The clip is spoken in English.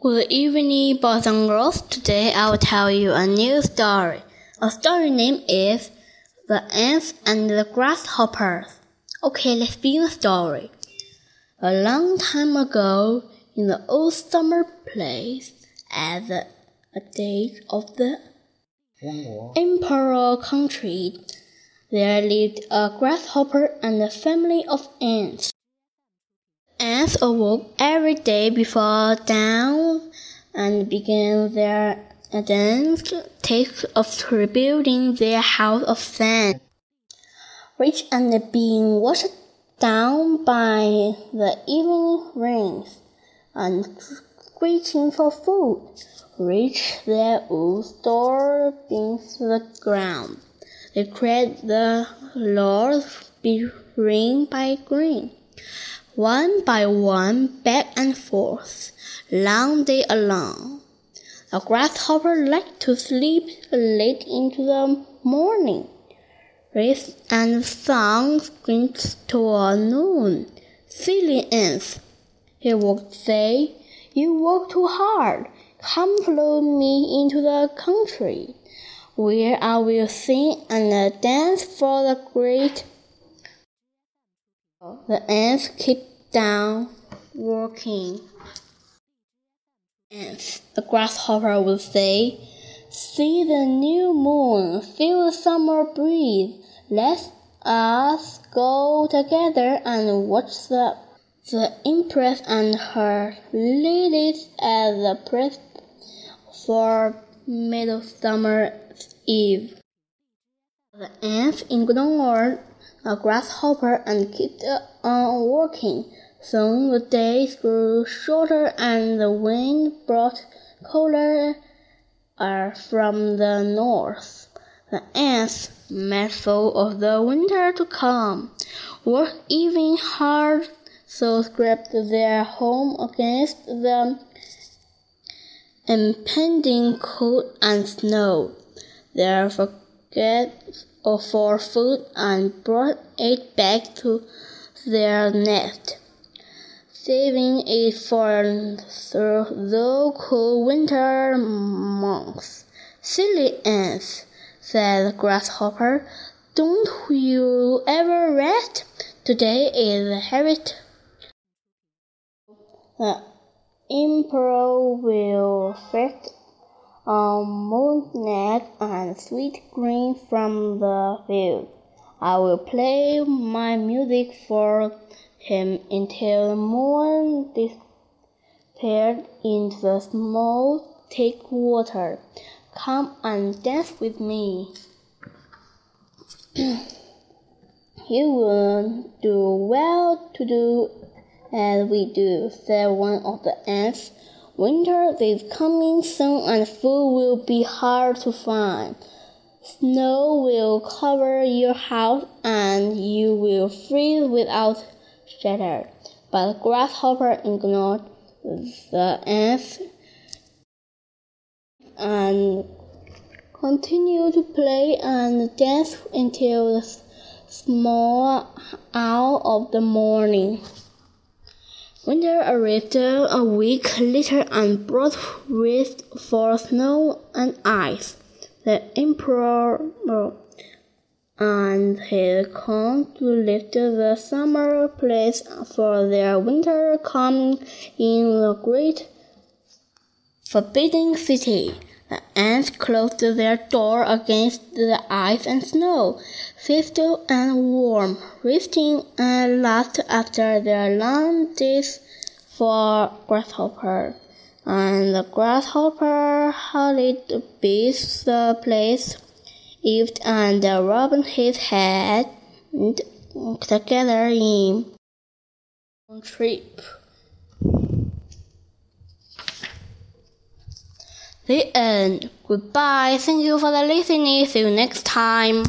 Good evening, boys and girls. Today I will tell you a new story. A story name is The Ants and the Grasshoppers. Okay, let's begin the story. A long time ago, in the old summer place, at the date of the emperor country, there lived a grasshopper and a family of ants. Ants awoke every day before dawn and began their dance task of rebuilding their house of sand. Rich and being washed down by the evening rains and screeching for food, reached their old store beneath the ground. They cried the Lord be green by green. One by one, back and forth, long day along. The grasshopper liked to sleep late into the morning. Race and song screamed toward noon. Silly ants, he would say, you work too hard. Come follow me into the country, where I will sing and dance for the great the ants keep down working. Ants, the grasshopper would say, See the new moon, feel the summer breeze. Let us go together and watch the the empress and her ladies at the press for midsummer eve. The ants ignored a grasshopper and kept on working. Soon the days grew shorter and the wind brought colder air from the north. The ants, made full of the winter to come, worked even hard, so scraped their home against the impending cold and snow. Their forget for food and brought it back to their nest, saving it for the cool winter months. Silly ants, said the grasshopper, don't you ever rest? Today is harvest. The emperor will feast on moonlight and sweet green from the field. I will play my music for him until the moon disappeared into the small thick water. Come and dance with me. you will do well to do as we do, said one of the ants. Winter is coming soon and food will be hard to find. Snow will cover your house and you will freeze without shelter. But grasshopper ignored the ants and continued to play and dance until the small hour of the morning. Winter arrived a week later and brought with for snow and ice. The emperor and his court left the summer place for their winter coming in the great forbidden city. The ants closed their door against the ice and snow, still and warm, resting at last after their long days for grasshopper. And the grasshopper hurried beat the place, lived and rubbed his head together in trip. The end. Goodbye. Thank you for the listening. See you next time.